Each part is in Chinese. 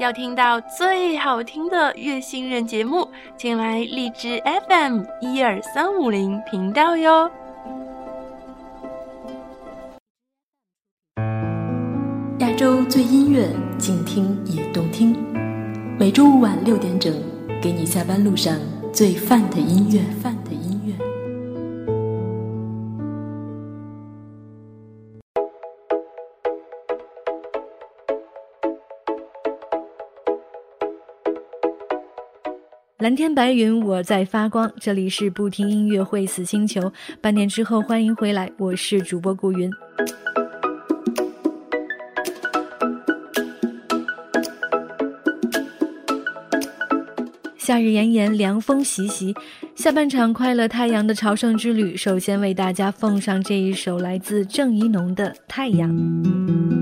要听到最好听的月新人节目请来荔枝 fm 一二三五零频道哟。亚洲最音乐静听也动听。每周五晚六点整给你下班路上最泛的音乐。泛的音蓝天白云我在发光这里是不听音乐会死星球半年之后欢迎回来我是主播顾云。夏日炎炎凉风习习下半场快乐太阳的朝圣之旅首先为大家奉上这一首来自郑宜农的太阳。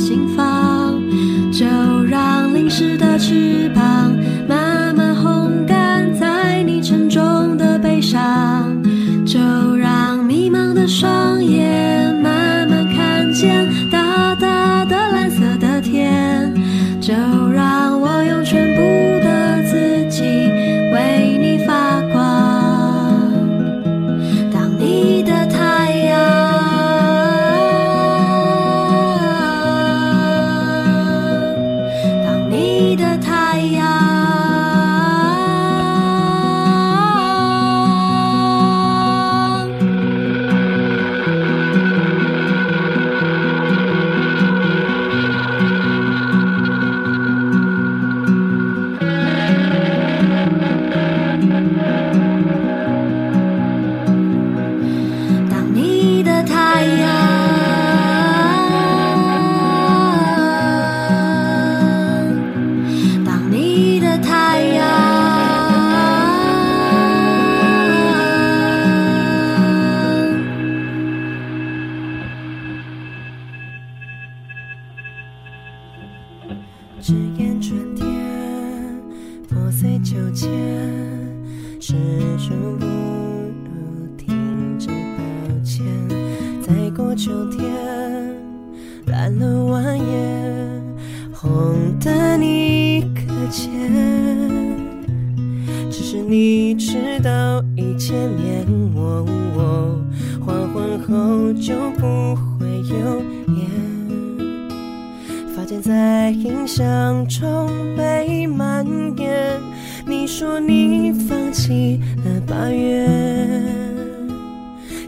心房就让淋湿的翅膀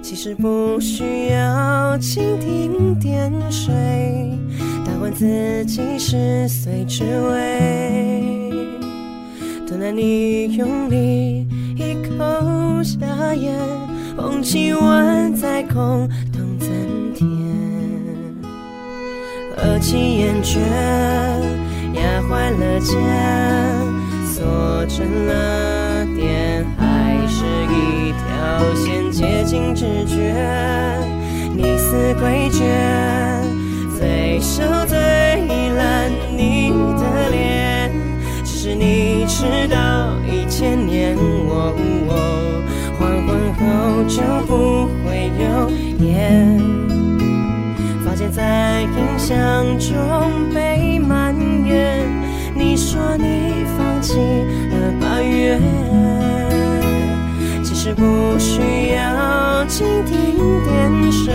其实不需要蜻蜓点水，打完自己是碎之位。等待你用力一口下咽，捧起碗在空洞增添，何其厌倦，压坏了肩，锁成了点，还是一条线。尽知觉，你似诡谲，最熟最烂你的脸，只是你迟到一千年。黄昏后就不会有烟，发间在印象中被埋怨。你说你放弃了八月，其实不需要蜻蜓点水，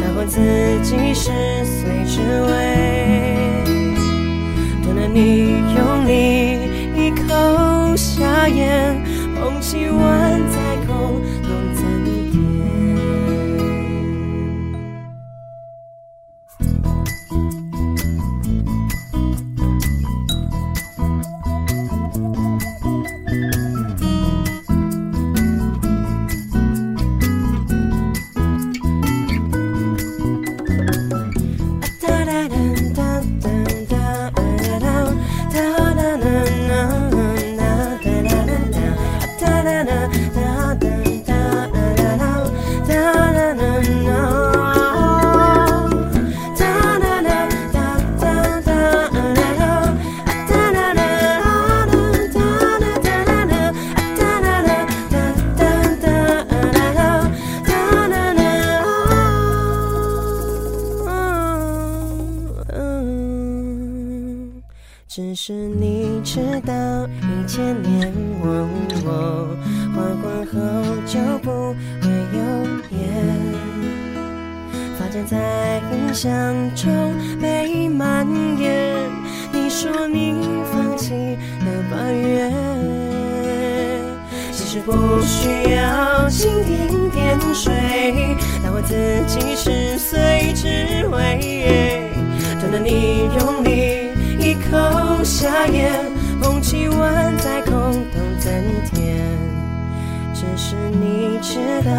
打破自己十岁之味。等了你用力一口下咽，捧起碗千年，我黄昏后就不会有烟，发间在印象中被蔓延。你说你放弃了八月，其实不需要蜻蜓点水，当我自己十岁只为等到你用力。一口下咽，捧起碗是你知道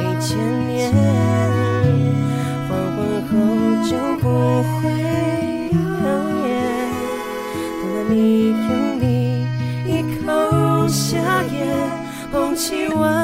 一千年，黄昏后就不会有烟。等到你用力一口下咽，捧起碗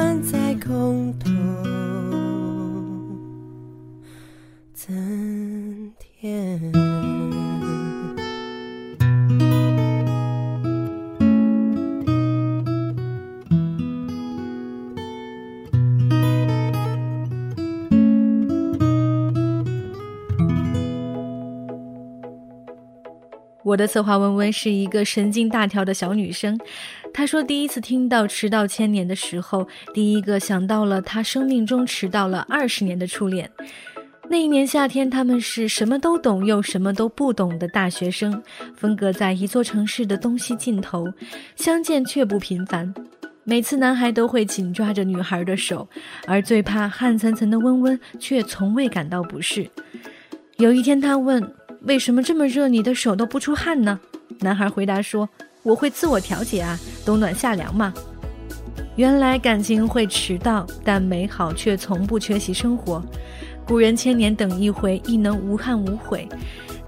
我的策划温温是一个神经大条的小女生，她说第一次听到迟到千年的时候，第一个想到了她生命中迟到了二十年的初恋。那一年夏天，他们是什么都懂又什么都不懂的大学生，分隔在一座城市的东西尽头，相见却不频繁。每次男孩都会紧抓着女孩的手，而最怕汗涔涔的温温却从未感到不适。有一天，他问。为什么这么热，你的手都不出汗呢？男孩回答说：“我会自我调节啊，冬暖夏凉嘛。”原来感情会迟到，但美好却从不缺席生活。古人千年等一回，亦能无憾无悔。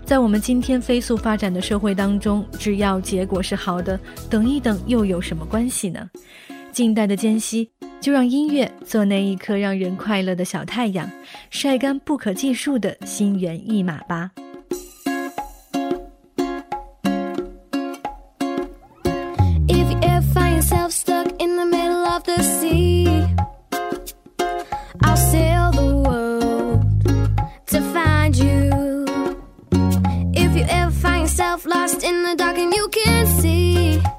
在我们今天飞速发展的社会当中，只要结果是好的，等一等又有什么关系呢？静待的间隙，就让音乐做那一颗让人快乐的小太阳，晒干不可计数的心猿意马吧。in the dark and you can't see.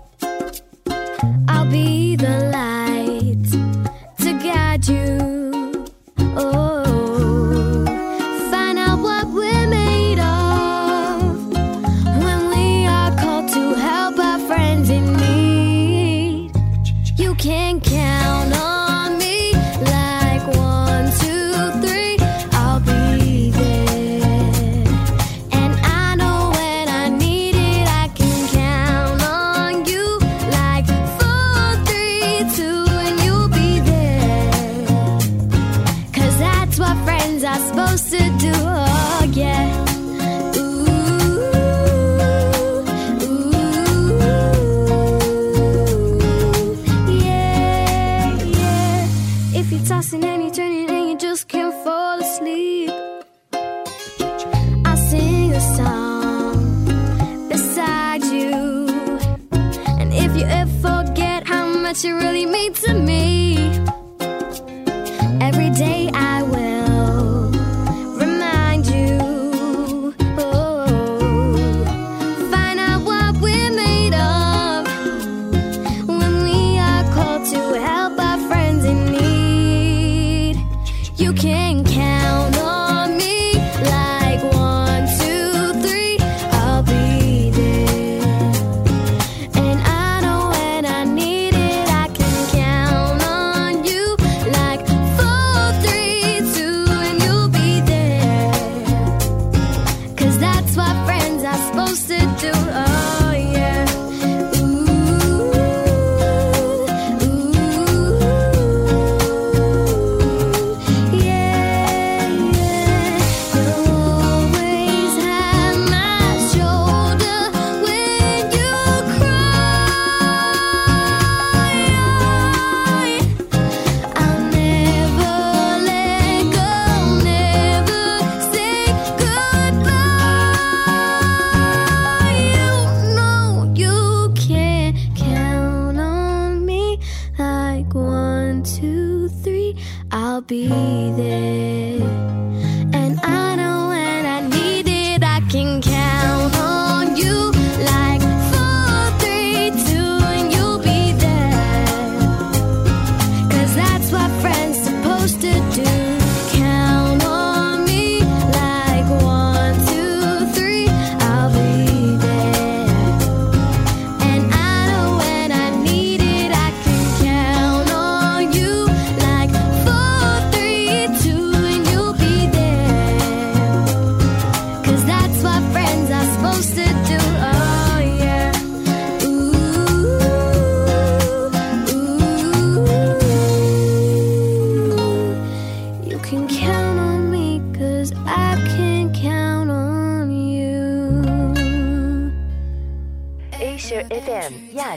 Every day I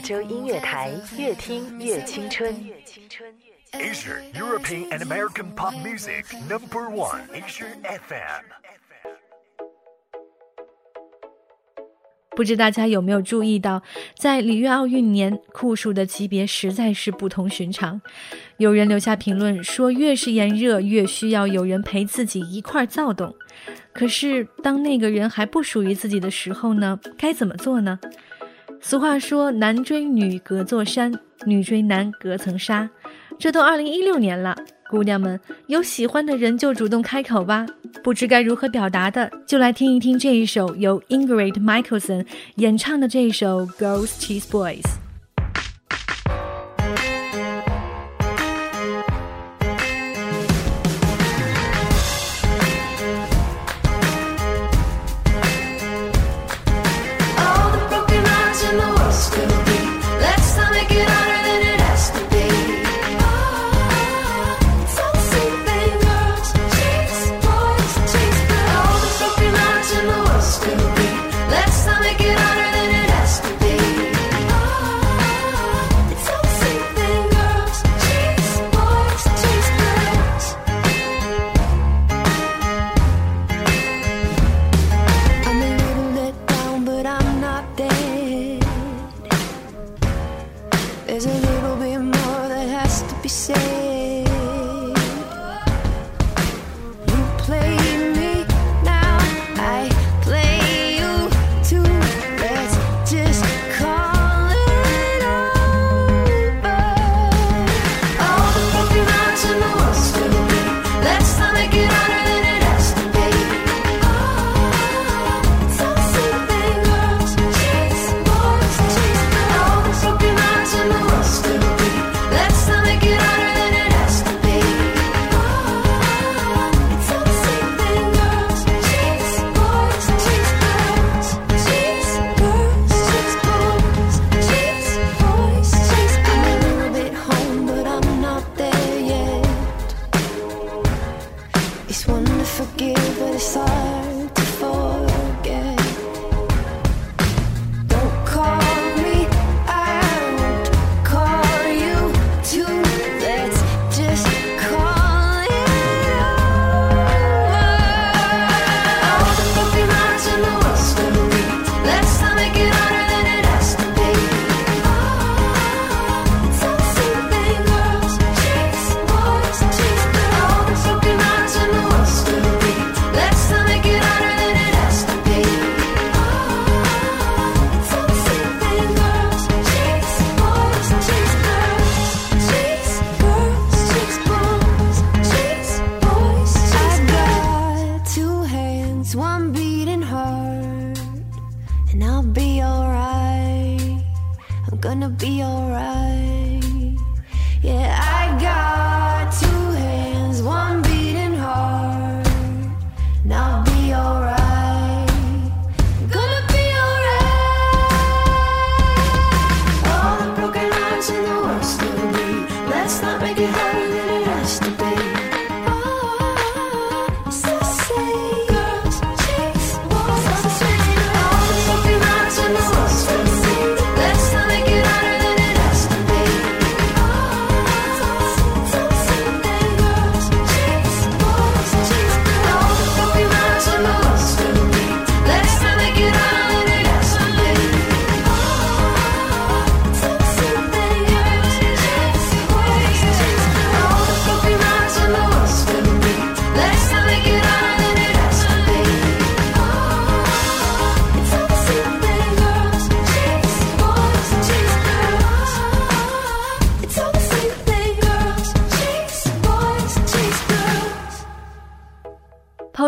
洲音乐台，越听越青春。Asia European and American Pop Music Number One Asia FM。不知大家有没有注意到，在里约奥运年，酷暑的级别实在是不同寻常。有人留下评论说，越是炎热，越需要有人陪自己一块躁动。可是，当那个人还不属于自己的时候呢？该怎么做呢？俗话说，男追女隔座山，女追男隔层纱。这都二零一六年了，姑娘们有喜欢的人就主动开口吧。不知该如何表达的，就来听一听这一首由 Ingrid Michaelson 演唱的这一首《Ghost Cheese Boys》。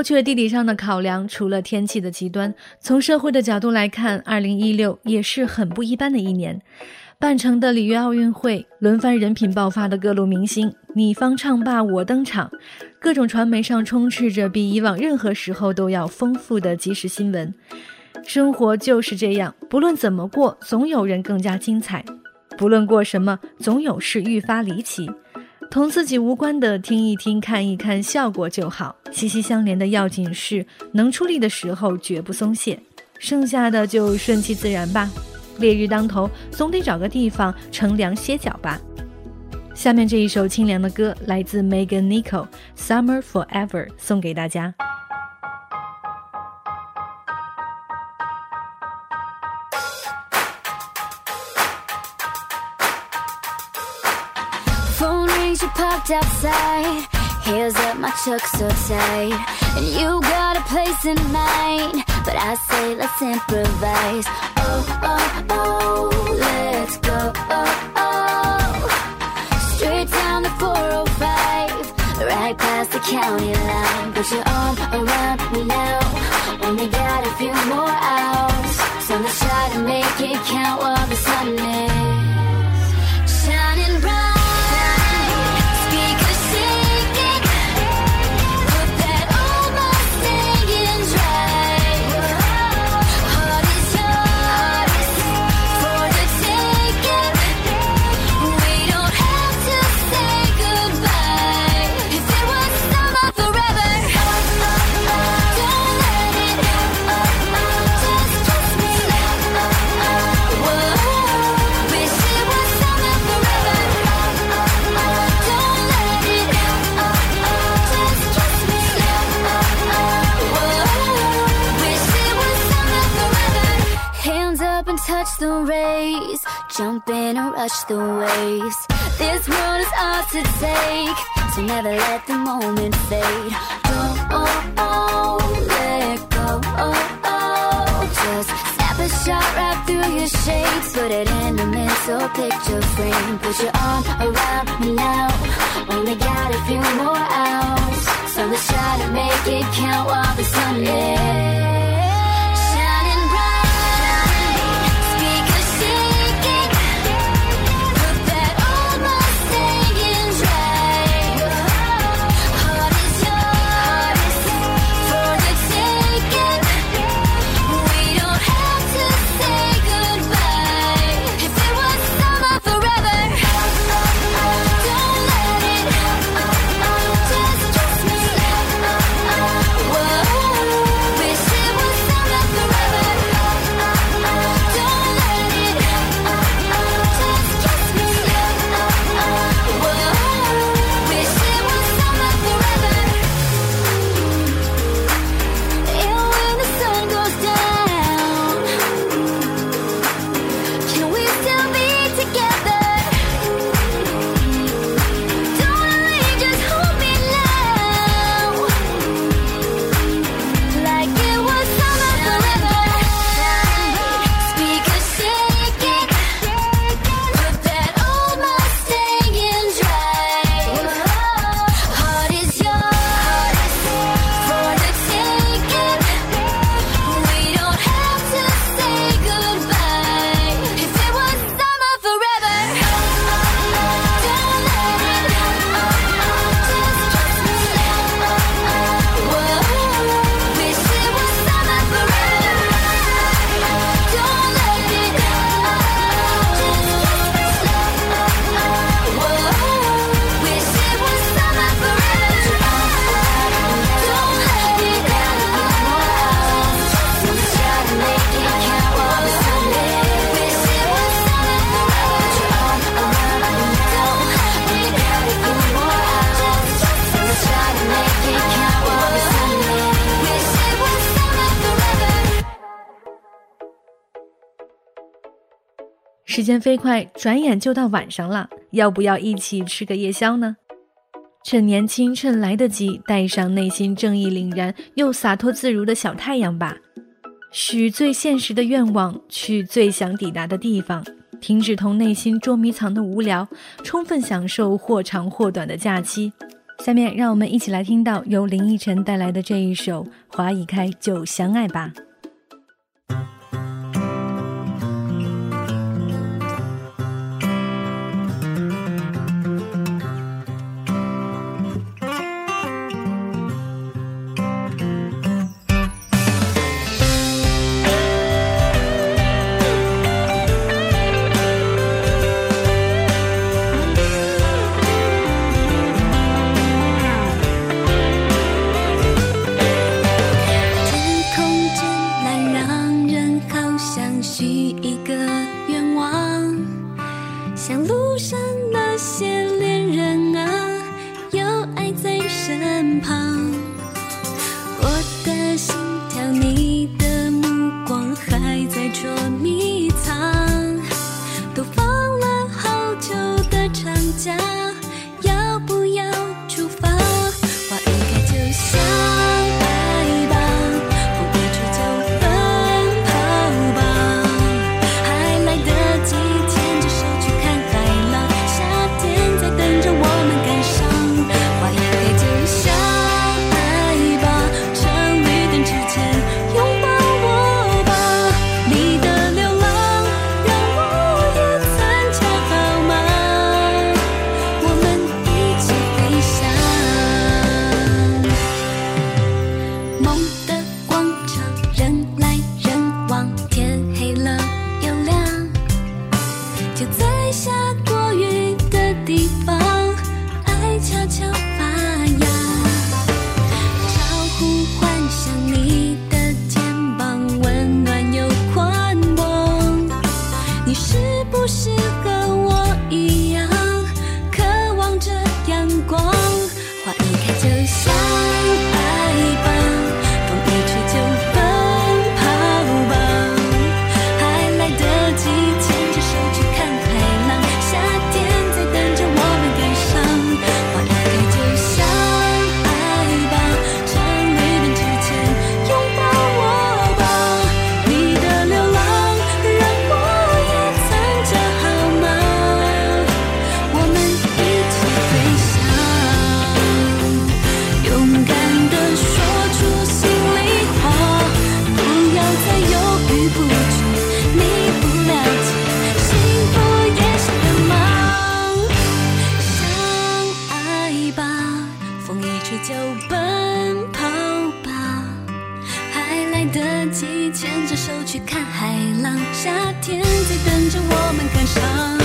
抛却地理上的考量，除了天气的极端，从社会的角度来看，二零一六也是很不一般的一年。办成的里约奥运会，轮番人品爆发的各路明星，你方唱罢我登场，各种传媒上充斥着比以往任何时候都要丰富的即时新闻。生活就是这样，不论怎么过，总有人更加精彩；不论过什么，总有事愈发离奇。同自己无关的听一听、看一看，效果就好。息息相连的要紧是，能出力的时候绝不松懈，剩下的就顺其自然吧。烈日当头，总得找个地方乘凉歇脚吧。下面这一首清凉的歌来自 Megan Nicole，《Summer Forever》，送给大家。You parked outside. Heels up, my chuck so tight. And you got a place in mind. But I say, let's improvise. Oh, oh, oh, let's go. Oh, oh. Straight down the 405. Right past the county line. Put your arm around me now. Only got a few more hours. So let's try to make it count while the sun is up and touch the rays. Jump in and rush the waves. This world is ours to take. So never let the moment fade. Don't oh, oh, let go. Oh, oh. Just snap a shot right through your shades. Put it in a mental picture frame. Put your arm around me now. Only got a few more hours. So let's try to make it count while the sun is 时间飞快，转眼就到晚上了，要不要一起吃个夜宵呢？趁年轻，趁来得及，带上内心正义凛然又洒脱自如的小太阳吧。许最现实的愿望，去最想抵达的地方，停止同内心捉迷藏的无聊，充分享受或长或短的假期。下面让我们一起来听到由林依晨带来的这一首《花一开就相爱吧》。夏天在等着我们，赶上。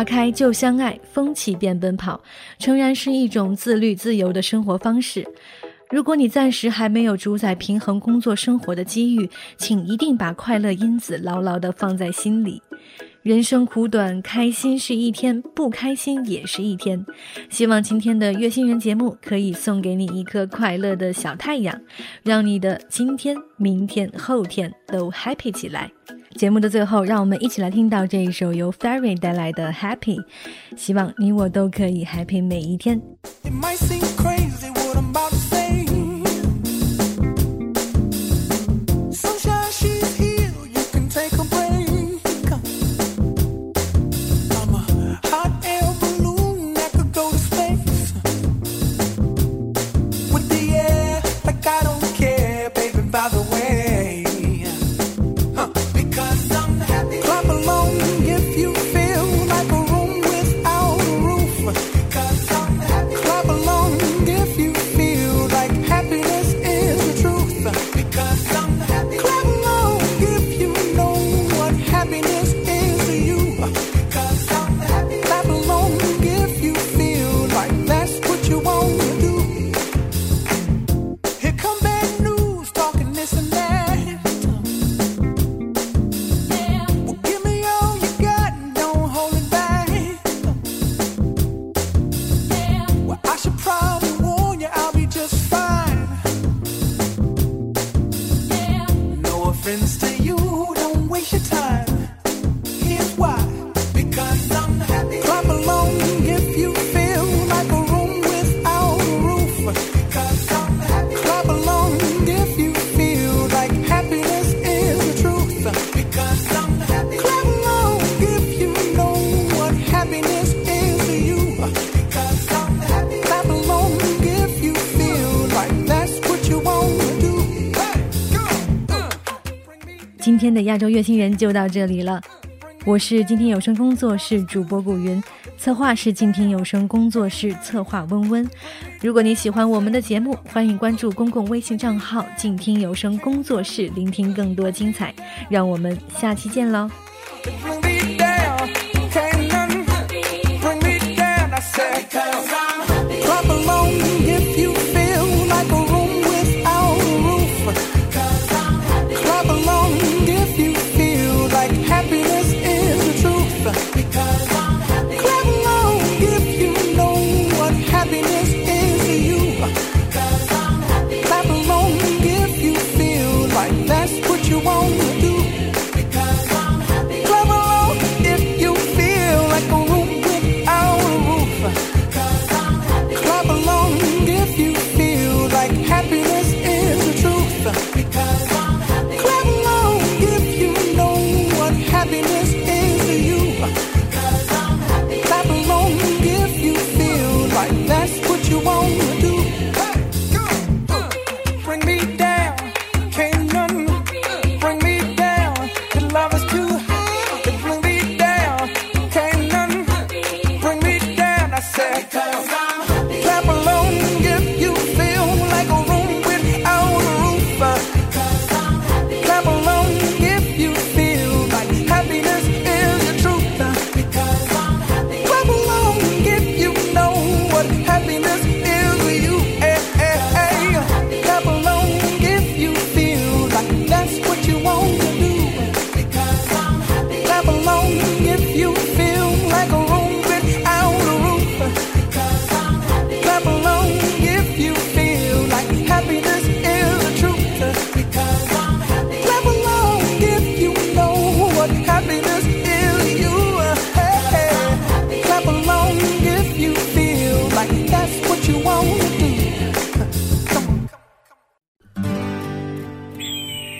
花开就相爱，风起便奔跑，诚然是一种自律自由的生活方式。如果你暂时还没有主宰平衡工作生活的机遇，请一定把快乐因子牢牢地放在心里。人生苦短，开心是一天，不开心也是一天。希望今天的月星人节目可以送给你一颗快乐的小太阳，让你的今天、明天、后天都 happy 起来。节目的最后，让我们一起来听到这一首由 Fairy 带来的 Happy，希望你我都可以 happy 每一天。今天的亚洲乐星人就到这里了。我是静听有声工作室主播古云，策划是静听有声工作室策划温温。如果你喜欢我们的节目，欢迎关注公共微信账号“静听有声工作室”，聆听更多精彩。让我们下期见喽！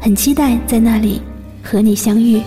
很期待在那里和你相遇。